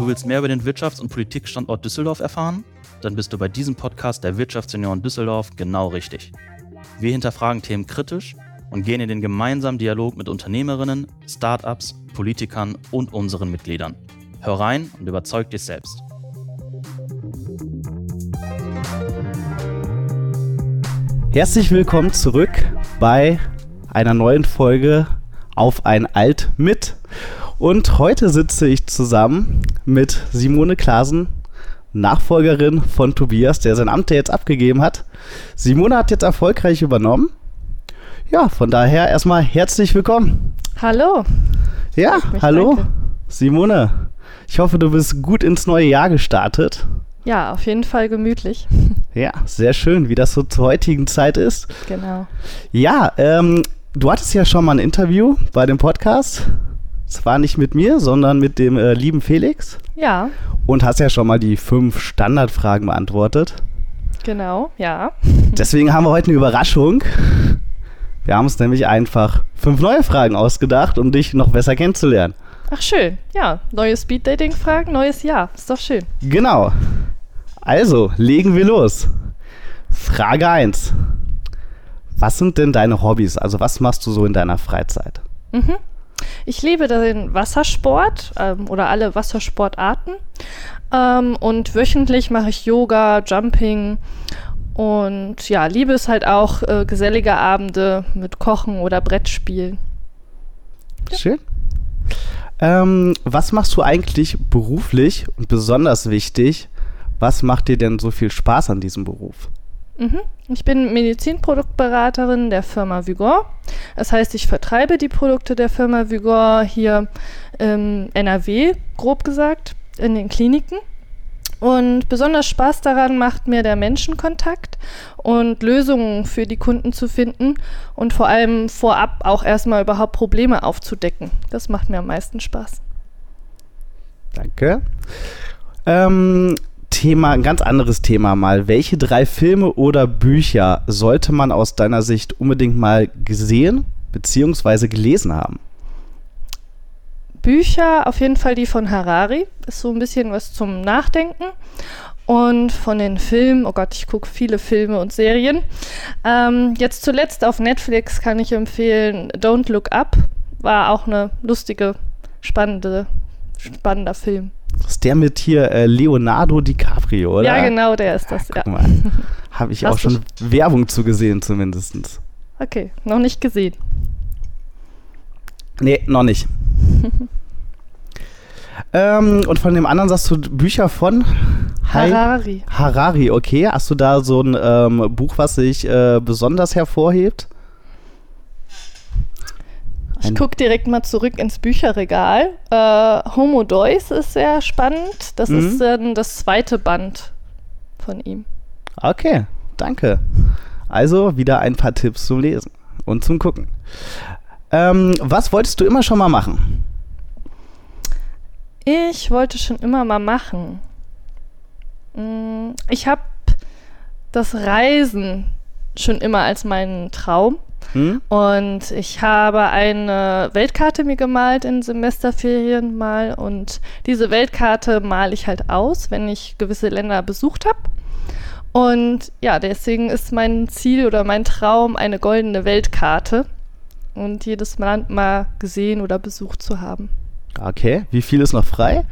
Du willst mehr über den Wirtschafts- und Politikstandort Düsseldorf erfahren? Dann bist du bei diesem Podcast der Wirtschaftsunion Düsseldorf genau richtig. Wir hinterfragen Themen kritisch und gehen in den gemeinsamen Dialog mit Unternehmerinnen, Startups, Politikern und unseren Mitgliedern. Hör rein und überzeug dich selbst. Herzlich willkommen zurück bei einer neuen Folge auf ein Alt mit. Und heute sitze ich zusammen mit Simone Klasen, Nachfolgerin von Tobias, der sein Amt jetzt abgegeben hat. Simone hat jetzt erfolgreich übernommen. Ja, von daher erstmal herzlich willkommen. Hallo. Ja, hallo. Danke. Simone, ich hoffe, du bist gut ins neue Jahr gestartet. Ja, auf jeden Fall gemütlich. Ja, sehr schön, wie das so zur heutigen Zeit ist. Genau. Ja, ähm, du hattest ja schon mal ein Interview bei dem Podcast. Zwar nicht mit mir, sondern mit dem äh, lieben Felix. Ja. Und hast ja schon mal die fünf Standardfragen beantwortet. Genau, ja. Deswegen haben wir heute eine Überraschung. Wir haben uns nämlich einfach fünf neue Fragen ausgedacht, um dich noch besser kennenzulernen. Ach schön, ja. Neue Speed-Dating-Fragen, neues Jahr. Ist doch schön. Genau. Also, legen wir los. Frage 1. Was sind denn deine Hobbys? Also, was machst du so in deiner Freizeit? Mhm. Ich liebe den Wassersport ähm, oder alle Wassersportarten. Ähm, und wöchentlich mache ich Yoga, Jumping und ja, liebe es halt auch äh, gesellige Abende mit Kochen oder Brettspielen. Ja. Schön. Ähm, was machst du eigentlich beruflich und besonders wichtig, was macht dir denn so viel Spaß an diesem Beruf? Mhm. Ich bin Medizinproduktberaterin der Firma Vigor. Das heißt, ich vertreibe die Produkte der Firma Vigor hier im NRW, grob gesagt, in den Kliniken. Und besonders Spaß daran macht mir der Menschenkontakt und Lösungen für die Kunden zu finden und vor allem vorab auch erstmal überhaupt Probleme aufzudecken. Das macht mir am meisten Spaß. Danke. Ähm, Thema, ein ganz anderes Thema mal. Welche drei Filme oder Bücher sollte man aus deiner Sicht unbedingt mal gesehen bzw. gelesen haben? Bücher, auf jeden Fall die von Harari. Ist so ein bisschen was zum Nachdenken. Und von den Filmen, oh Gott, ich gucke viele Filme und Serien. Ähm, jetzt zuletzt auf Netflix kann ich empfehlen Don't Look Up. War auch eine lustige, spannende, spannender Film. Das ist der mit hier äh, Leonardo DiCaprio, oder? Ja, genau, der ist das. Ja, ja. Habe ich Hast auch schon Werbung zu gesehen, zumindest. Okay, noch nicht gesehen. Nee, noch nicht. ähm, und von dem anderen sagst du Bücher von Harari. Harari, okay. Hast du da so ein ähm, Buch, was sich äh, besonders hervorhebt? Ich gucke direkt mal zurück ins Bücherregal. Äh, Homo Deus ist sehr spannend. Das mhm. ist äh, das zweite Band von ihm. Okay, danke. Also wieder ein paar Tipps zum Lesen und zum Gucken. Ähm, was wolltest du immer schon mal machen? Ich wollte schon immer mal machen. Mm, ich habe das Reisen schon immer als meinen Traum. Hm? Und ich habe eine Weltkarte mir gemalt in Semesterferien mal. Und diese Weltkarte male ich halt aus, wenn ich gewisse Länder besucht habe. Und ja, deswegen ist mein Ziel oder mein Traum eine goldene Weltkarte und jedes Land mal gesehen oder besucht zu haben. Okay, wie viel ist noch frei?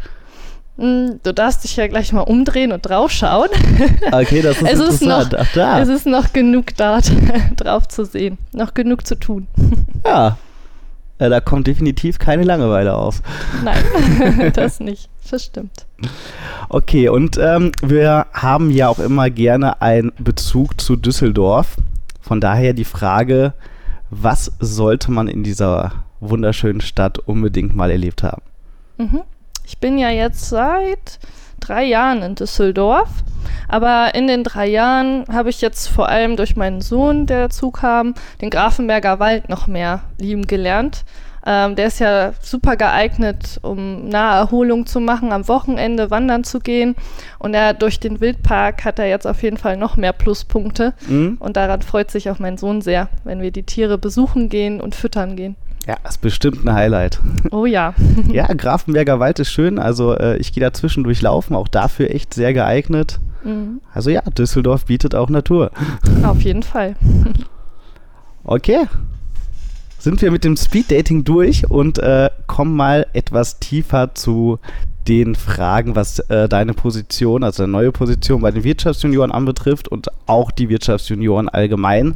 Hm, du darfst dich ja gleich mal umdrehen und draufschauen. Okay, das ist es interessant. Ist noch, Ach, da. Es ist noch genug da drauf zu sehen. Noch genug zu tun. Ja. Äh, da kommt definitiv keine Langeweile auf. Nein, das nicht. Das stimmt. Okay, und ähm, wir haben ja auch immer gerne einen Bezug zu Düsseldorf. Von daher die Frage, was sollte man in dieser wunderschönen Stadt unbedingt mal erlebt haben? Mhm. Ich bin ja jetzt seit drei Jahren in Düsseldorf. Aber in den drei Jahren habe ich jetzt vor allem durch meinen Sohn, der dazu kam, den Grafenberger Wald noch mehr lieben gelernt. Ähm, der ist ja super geeignet, um Naherholung zu machen, am Wochenende wandern zu gehen. Und er durch den Wildpark hat er jetzt auf jeden Fall noch mehr Pluspunkte. Mhm. Und daran freut sich auch mein Sohn sehr, wenn wir die Tiere besuchen gehen und füttern gehen. Ja, ist bestimmt ein Highlight. Oh ja. ja, Grafenberger Wald ist schön. Also äh, ich gehe da zwischendurch laufen, auch dafür echt sehr geeignet. Mhm. Also ja, Düsseldorf bietet auch Natur. Auf jeden Fall. okay. Sind wir mit dem Speeddating durch und äh, kommen mal etwas tiefer zu den Fragen, was äh, deine Position, also eine neue Position bei den Wirtschaftsjunioren anbetrifft und auch die Wirtschaftsjunioren allgemein.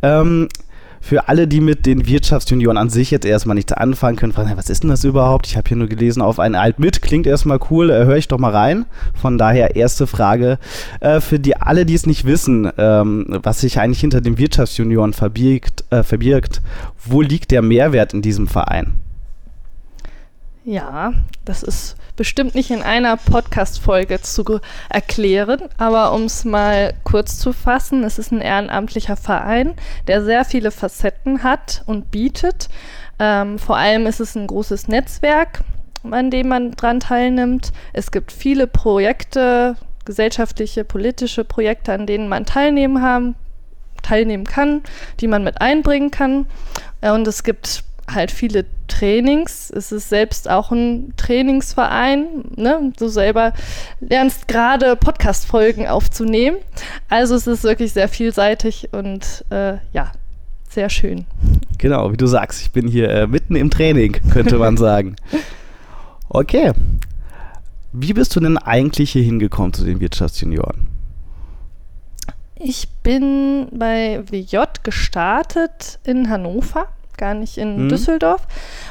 Ähm, für alle, die mit den Wirtschaftsjunioren an sich jetzt erstmal nichts anfangen können, fragen, was ist denn das überhaupt? Ich habe hier nur gelesen, auf einen Alt mit, klingt erstmal cool, äh, höre ich doch mal rein. Von daher erste Frage äh, für die alle, die es nicht wissen, ähm, was sich eigentlich hinter den Wirtschaftsjunioren verbirgt, äh, verbirgt, wo liegt der Mehrwert in diesem Verein? Ja, das ist bestimmt nicht in einer Podcast-Folge zu erklären, aber um es mal kurz zu fassen, es ist ein ehrenamtlicher Verein, der sehr viele Facetten hat und bietet. Ähm, vor allem ist es ein großes Netzwerk, an dem man dran teilnimmt. Es gibt viele Projekte, gesellschaftliche, politische Projekte, an denen man teilnehmen haben, teilnehmen kann, die man mit einbringen kann. Und es gibt halt viele Trainings. Es ist selbst auch ein Trainingsverein. Ne? Du selber lernst gerade Podcast-Folgen aufzunehmen. Also es ist wirklich sehr vielseitig und äh, ja, sehr schön. Genau, wie du sagst, ich bin hier äh, mitten im Training, könnte man sagen. Okay. Wie bist du denn eigentlich hier hingekommen zu den Wirtschaftsjunioren? Ich bin bei WJ gestartet in Hannover gar nicht in mhm. Düsseldorf.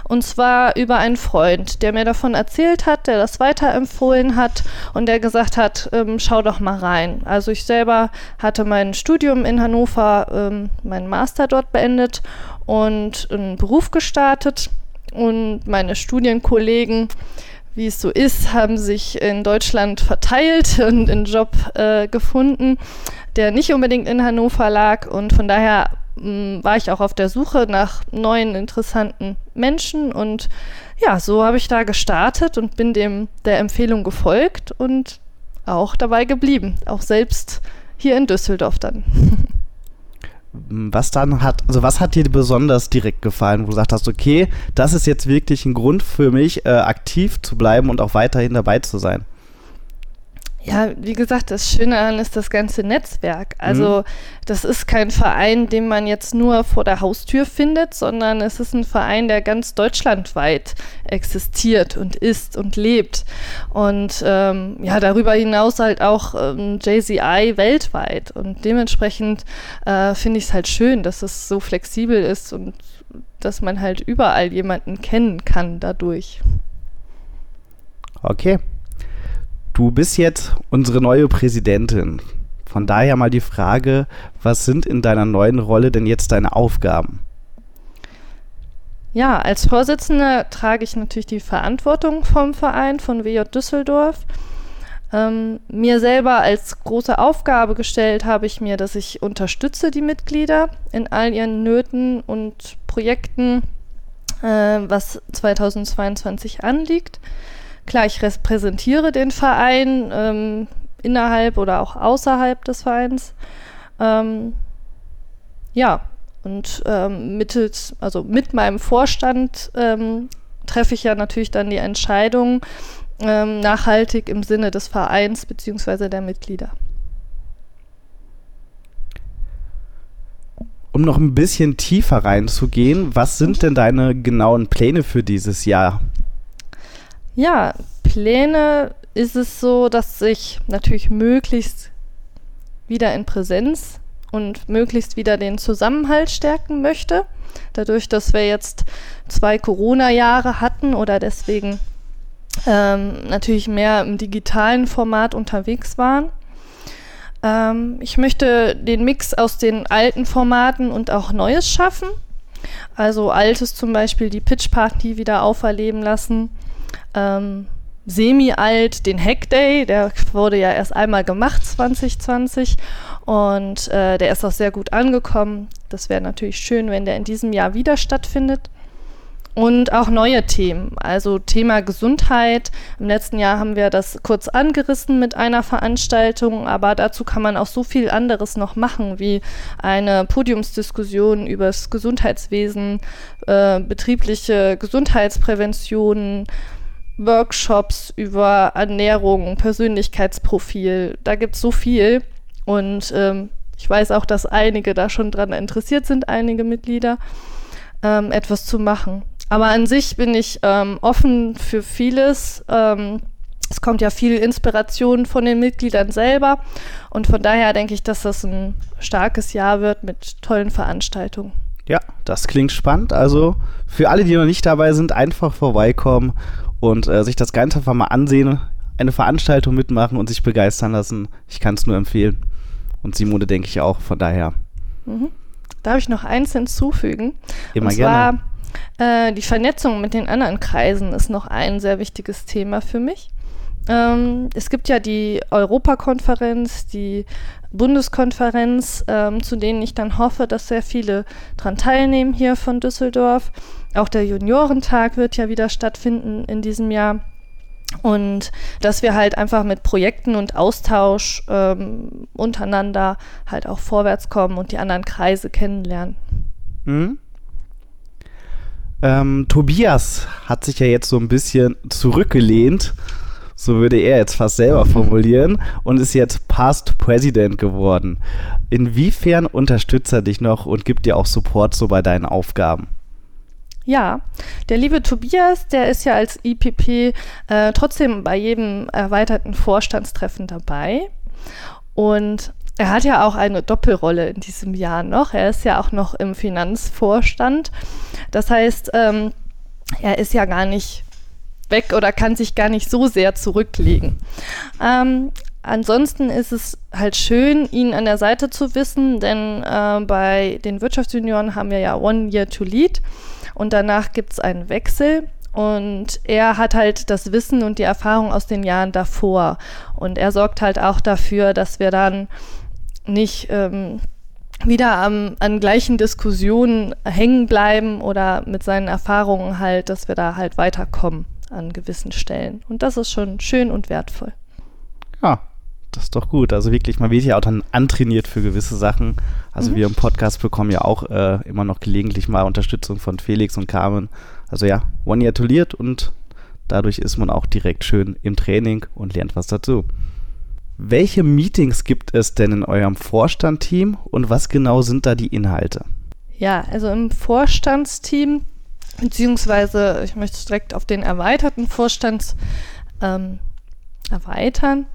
Und zwar über einen Freund, der mir davon erzählt hat, der das weiterempfohlen hat und der gesagt hat, ähm, schau doch mal rein. Also ich selber hatte mein Studium in Hannover, ähm, meinen Master dort beendet und einen Beruf gestartet. Und meine Studienkollegen, wie es so ist, haben sich in Deutschland verteilt und einen Job äh, gefunden, der nicht unbedingt in Hannover lag. Und von daher war ich auch auf der Suche nach neuen, interessanten Menschen und ja, so habe ich da gestartet und bin dem der Empfehlung gefolgt und auch dabei geblieben, auch selbst hier in Düsseldorf dann. Was dann hat, also was hat dir besonders direkt gefallen, wo du gesagt hast, okay, das ist jetzt wirklich ein Grund für mich, äh, aktiv zu bleiben und auch weiterhin dabei zu sein? Ja, wie gesagt, das Schöne daran ist das ganze Netzwerk. Also mhm. das ist kein Verein, den man jetzt nur vor der Haustür findet, sondern es ist ein Verein, der ganz deutschlandweit existiert und ist und lebt. Und ähm, ja, darüber hinaus halt auch ähm, JCI weltweit. Und dementsprechend äh, finde ich es halt schön, dass es so flexibel ist und dass man halt überall jemanden kennen kann dadurch. Okay. Du bist jetzt unsere neue Präsidentin. Von daher mal die Frage, was sind in deiner neuen Rolle denn jetzt deine Aufgaben? Ja, als Vorsitzende trage ich natürlich die Verantwortung vom Verein von WJ Düsseldorf. Ähm, mir selber als große Aufgabe gestellt habe ich mir, dass ich unterstütze die Mitglieder in all ihren Nöten und Projekten, äh, was 2022 anliegt. Klar, ich repräsentiere den Verein ähm, innerhalb oder auch außerhalb des Vereins. Ähm, ja, und ähm, mittels, also mit meinem Vorstand ähm, treffe ich ja natürlich dann die Entscheidung ähm, nachhaltig im Sinne des Vereins bzw. der Mitglieder. Um noch ein bisschen tiefer reinzugehen, was sind denn deine genauen Pläne für dieses Jahr? Ja, Pläne ist es so, dass ich natürlich möglichst wieder in Präsenz und möglichst wieder den Zusammenhalt stärken möchte. Dadurch, dass wir jetzt zwei Corona-Jahre hatten oder deswegen ähm, natürlich mehr im digitalen Format unterwegs waren. Ähm, ich möchte den Mix aus den alten Formaten und auch Neues schaffen. Also Altes zum Beispiel die Pitch Party wieder auferleben lassen ähm, semi-alt den Hack Day, der wurde ja erst einmal gemacht 2020 und äh, der ist auch sehr gut angekommen. Das wäre natürlich schön, wenn der in diesem Jahr wieder stattfindet. und auch neue Themen. Also Thema Gesundheit. Im letzten Jahr haben wir das kurz angerissen mit einer Veranstaltung, aber dazu kann man auch so viel anderes noch machen, wie eine Podiumsdiskussion über das Gesundheitswesen, äh, betriebliche Gesundheitsprävention, Workshops über Ernährung, Persönlichkeitsprofil. Da gibt es so viel. Und ähm, ich weiß auch, dass einige da schon dran interessiert sind, einige Mitglieder, ähm, etwas zu machen. Aber an sich bin ich ähm, offen für vieles. Ähm, es kommt ja viel Inspiration von den Mitgliedern selber. Und von daher denke ich, dass das ein starkes Jahr wird mit tollen Veranstaltungen. Ja, das klingt spannend. Also für alle, die noch nicht dabei sind, einfach vorbeikommen und äh, sich das Ganze einfach mal ansehen, eine Veranstaltung mitmachen und sich begeistern lassen. Ich kann es nur empfehlen. Und Simone denke ich auch, von daher. Mhm. Darf ich noch eins hinzufügen? Immer und gerne. Zwar, äh, die Vernetzung mit den anderen Kreisen ist noch ein sehr wichtiges Thema für mich. Ähm, es gibt ja die Europakonferenz, die Bundeskonferenz, ähm, zu denen ich dann hoffe, dass sehr viele daran teilnehmen hier von Düsseldorf. Auch der Juniorentag wird ja wieder stattfinden in diesem Jahr. Und dass wir halt einfach mit Projekten und Austausch ähm, untereinander halt auch vorwärts kommen und die anderen Kreise kennenlernen. Mhm. Ähm, Tobias hat sich ja jetzt so ein bisschen zurückgelehnt, so würde er jetzt fast selber formulieren, und ist jetzt Past President geworden. Inwiefern unterstützt er dich noch und gibt dir auch Support so bei deinen Aufgaben? Ja, der liebe Tobias, der ist ja als IPP äh, trotzdem bei jedem erweiterten Vorstandstreffen dabei. Und er hat ja auch eine Doppelrolle in diesem Jahr noch. Er ist ja auch noch im Finanzvorstand. Das heißt, ähm, er ist ja gar nicht weg oder kann sich gar nicht so sehr zurücklegen. Ähm, ansonsten ist es halt schön, ihn an der Seite zu wissen, denn äh, bei den Wirtschaftsjunioren haben wir ja One Year to Lead und danach gibt es einen Wechsel. Und er hat halt das Wissen und die Erfahrung aus den Jahren davor. Und er sorgt halt auch dafür, dass wir dann nicht ähm, wieder am, an gleichen Diskussionen hängen bleiben oder mit seinen Erfahrungen halt, dass wir da halt weiterkommen an gewissen Stellen. Und das ist schon schön und wertvoll. Ja, das ist doch gut. Also wirklich, man wird ja auch dann antrainiert für gewisse Sachen. Also mhm. wir im Podcast bekommen ja auch äh, immer noch gelegentlich mal Unterstützung von Felix und Carmen. Also ja, One Year toliert und dadurch ist man auch direkt schön im Training und lernt was dazu. Welche Meetings gibt es denn in eurem Vorstandteam und was genau sind da die Inhalte? Ja, also im Vorstandsteam, beziehungsweise ich möchte direkt auf den erweiterten Vorstand ähm, erweitern.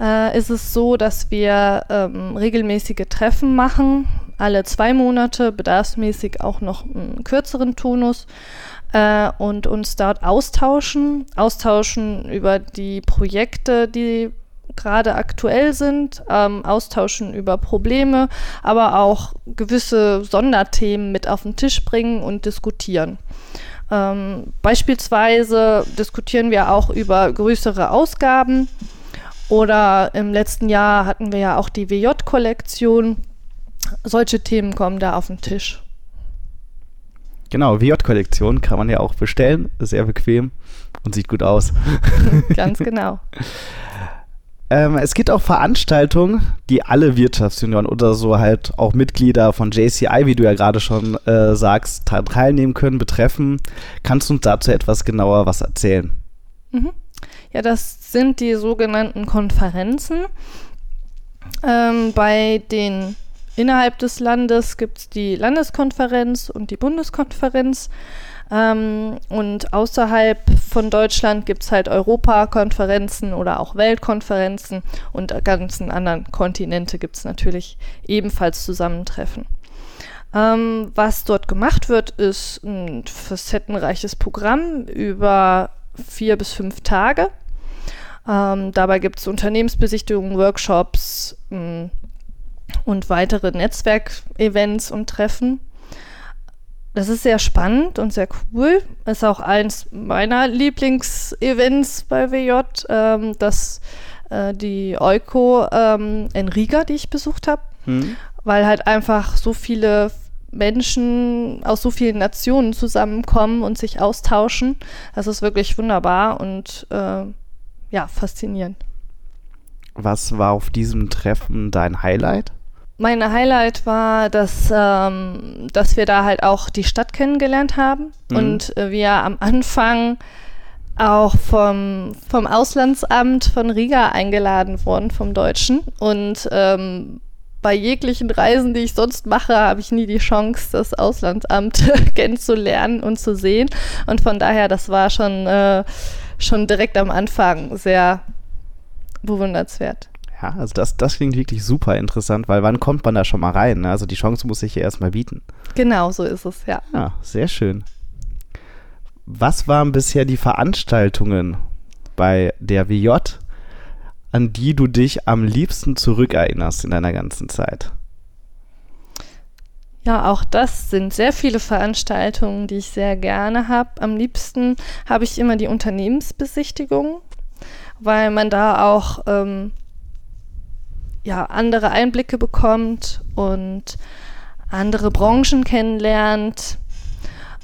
Äh, ist es so, dass wir ähm, regelmäßige Treffen machen, alle zwei Monate, bedarfsmäßig auch noch einen kürzeren Tonus äh, und uns dort austauschen, austauschen über die Projekte, die gerade aktuell sind, ähm, austauschen über Probleme, aber auch gewisse Sonderthemen mit auf den Tisch bringen und diskutieren. Ähm, beispielsweise diskutieren wir auch über größere Ausgaben oder im letzten Jahr hatten wir ja auch die WJ-Kollektion. Solche Themen kommen da auf den Tisch. Genau, WJ-Kollektion kann man ja auch bestellen. Sehr bequem und sieht gut aus. Ganz genau. Ähm, es gibt auch Veranstaltungen, die alle Wirtschaftsjunioren oder so halt auch Mitglieder von JCI, wie du ja gerade schon äh, sagst, teilnehmen können, betreffen. Kannst du uns dazu etwas genauer was erzählen? Mhm. Ja, das sind die sogenannten Konferenzen. Ähm, bei den innerhalb des Landes gibt es die Landeskonferenz und die Bundeskonferenz. Ähm, und außerhalb von Deutschland gibt es halt Europakonferenzen oder auch Weltkonferenzen und ganzen anderen Kontinente gibt es natürlich ebenfalls Zusammentreffen. Ähm, was dort gemacht wird, ist ein facettenreiches Programm über vier bis fünf Tage. Ähm, dabei gibt es Unternehmensbesichtigungen, Workshops mh, mm, und weitere Netzwerkevents und Treffen. Das ist sehr spannend und sehr cool. Ist auch eins meiner Lieblingsevents bei WJ, ähm, das äh, die Euko ähm, in Riga, die ich besucht habe, hm. weil halt einfach so viele Menschen aus so vielen Nationen zusammenkommen und sich austauschen. Das ist wirklich wunderbar und äh, ja, faszinierend. Was war auf diesem Treffen dein Highlight? Meine Highlight war, dass, ähm, dass wir da halt auch die Stadt kennengelernt haben mhm. und äh, wir am Anfang auch vom, vom Auslandsamt von Riga eingeladen wurden, vom Deutschen. Und ähm, bei jeglichen Reisen, die ich sonst mache, habe ich nie die Chance, das Auslandsamt kennenzulernen und zu sehen. Und von daher, das war schon, äh, schon direkt am Anfang sehr bewundernswert. Ja, also das, das klingt wirklich super interessant, weil wann kommt man da schon mal rein? Ne? Also die Chance muss sich ja erstmal bieten. Genau, so ist es, ja. Ja, sehr schön. Was waren bisher die Veranstaltungen bei der WJ, an die du dich am liebsten zurückerinnerst in deiner ganzen Zeit? Ja, auch das sind sehr viele Veranstaltungen, die ich sehr gerne habe. Am liebsten habe ich immer die Unternehmensbesichtigung, weil man da auch ähm, ja, andere Einblicke bekommt und andere Branchen kennenlernt.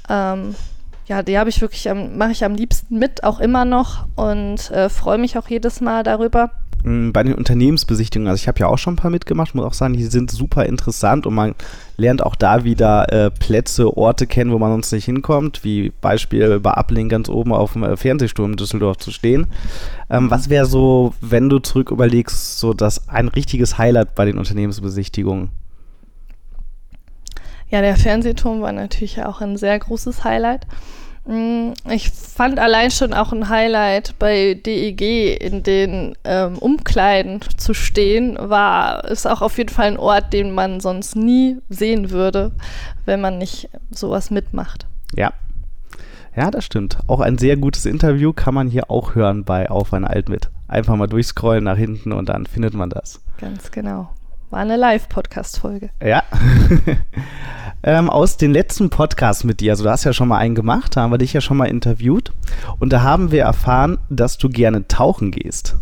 Ähm, ja, die habe ich wirklich, mache ich am liebsten mit, auch immer noch und äh, freue mich auch jedes Mal darüber. Bei den Unternehmensbesichtigungen, also ich habe ja auch schon ein paar mitgemacht, muss auch sagen, die sind super interessant und man lernt auch da wieder äh, Plätze, Orte kennen, wo man sonst nicht hinkommt, wie Beispiel bei Uplink ganz oben auf dem äh, Fernsehsturm in Düsseldorf zu stehen. Ähm, was wäre so, wenn du zurück überlegst, so das ein richtiges Highlight bei den Unternehmensbesichtigungen? Ja, der Fernsehturm war natürlich auch ein sehr großes Highlight. Mm, ich fand allein schon auch ein Highlight bei DEG in den ähm, Umkleiden zu stehen, war, ist auch auf jeden Fall ein Ort, den man sonst nie sehen würde, wenn man nicht sowas mitmacht. Ja. Ja, das stimmt. Auch ein sehr gutes Interview kann man hier auch hören bei Auf ein Alt mit. Einfach mal durchscrollen nach hinten und dann findet man das. Ganz genau. War eine Live-Podcast-Folge. Ja. ähm, aus den letzten Podcasts mit dir, also du hast ja schon mal einen gemacht, da haben wir dich ja schon mal interviewt. Und da haben wir erfahren, dass du gerne tauchen gehst.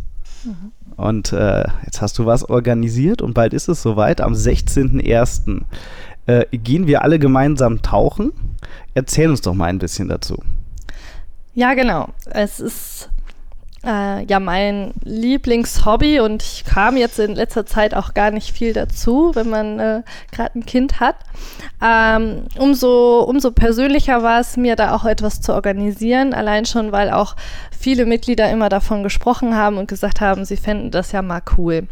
Mhm. Und äh, jetzt hast du was organisiert und bald ist es soweit. Am 16.01. Äh, gehen wir alle gemeinsam tauchen. Erzähl uns doch mal ein bisschen dazu. Ja, genau. Es ist äh, ja mein Lieblingshobby und ich kam jetzt in letzter Zeit auch gar nicht viel dazu, wenn man äh, gerade ein Kind hat. Ähm, umso, umso persönlicher war es mir, da auch etwas zu organisieren, allein schon, weil auch viele Mitglieder immer davon gesprochen haben und gesagt haben, sie fänden das ja mal cool.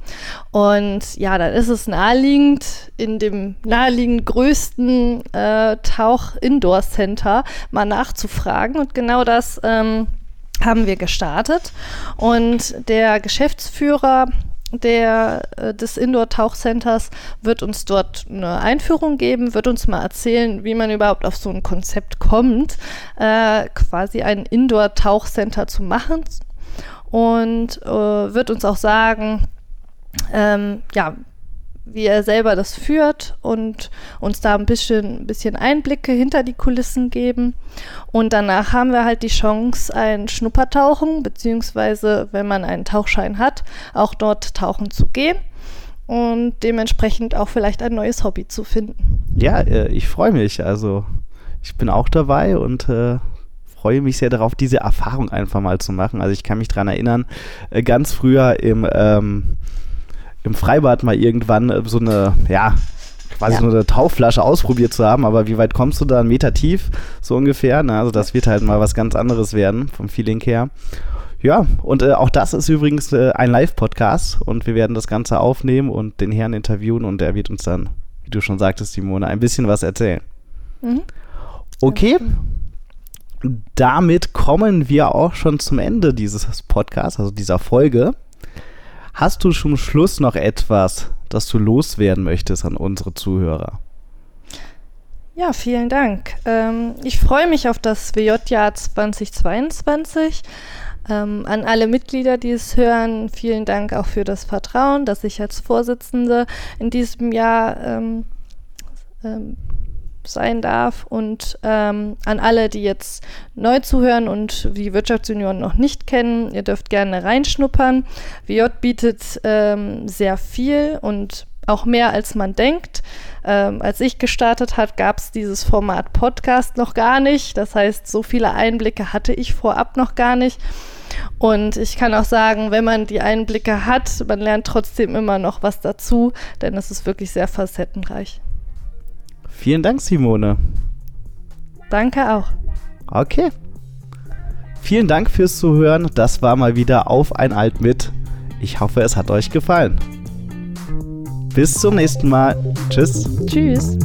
Und ja, dann ist es naheliegend, in dem naheliegend größten äh, Tauch-Indoor-Center mal nachzufragen und genau das ähm, haben wir gestartet. Und der Geschäftsführer der, äh, des Indoor-Tauchcenters wird uns dort eine Einführung geben, wird uns mal erzählen, wie man überhaupt auf so ein Konzept kommt, äh, quasi ein Indoor-Tauchcenter zu machen. Und äh, wird uns auch sagen, ähm, ja, wie er selber das führt und uns da ein bisschen, bisschen Einblicke hinter die Kulissen geben. Und danach haben wir halt die Chance, ein Schnuppertauchen, beziehungsweise wenn man einen Tauchschein hat, auch dort tauchen zu gehen und dementsprechend auch vielleicht ein neues Hobby zu finden. Ja, äh, ich freue mich. Also ich bin auch dabei und äh, freue mich sehr darauf, diese Erfahrung einfach mal zu machen. Also ich kann mich daran erinnern, äh, ganz früher im ähm, im Freibad mal irgendwann äh, so eine, ja, quasi ja. so eine Taufflasche ausprobiert zu haben, aber wie weit kommst du da? Ein Meter tief, so ungefähr. Ne? Also das wird halt mal was ganz anderes werden, vom Feeling her. Ja, und äh, auch das ist übrigens äh, ein Live-Podcast und wir werden das Ganze aufnehmen und den Herrn interviewen und er wird uns dann, wie du schon sagtest, Simone, ein bisschen was erzählen. Mhm. Okay. Damit kommen wir auch schon zum Ende dieses Podcasts, also dieser Folge. Hast du zum Schluss noch etwas, das du loswerden möchtest an unsere Zuhörer? Ja, vielen Dank. Ähm, ich freue mich auf das WJ-Jahr 2022. Ähm, an alle Mitglieder, die es hören, vielen Dank auch für das Vertrauen, dass ich als Vorsitzende in diesem Jahr ähm, ähm sein darf. Und ähm, an alle, die jetzt neu zuhören und die Wirtschaftsunion noch nicht kennen, ihr dürft gerne reinschnuppern. WJ bietet ähm, sehr viel und auch mehr als man denkt. Ähm, als ich gestartet hat, gab es dieses Format Podcast noch gar nicht. Das heißt, so viele Einblicke hatte ich vorab noch gar nicht. Und ich kann auch sagen, wenn man die Einblicke hat, man lernt trotzdem immer noch was dazu, denn es ist wirklich sehr facettenreich. Vielen Dank, Simone. Danke auch. Okay. Vielen Dank fürs Zuhören. Das war mal wieder auf ein Alt mit. Ich hoffe, es hat euch gefallen. Bis zum nächsten Mal. Tschüss. Tschüss.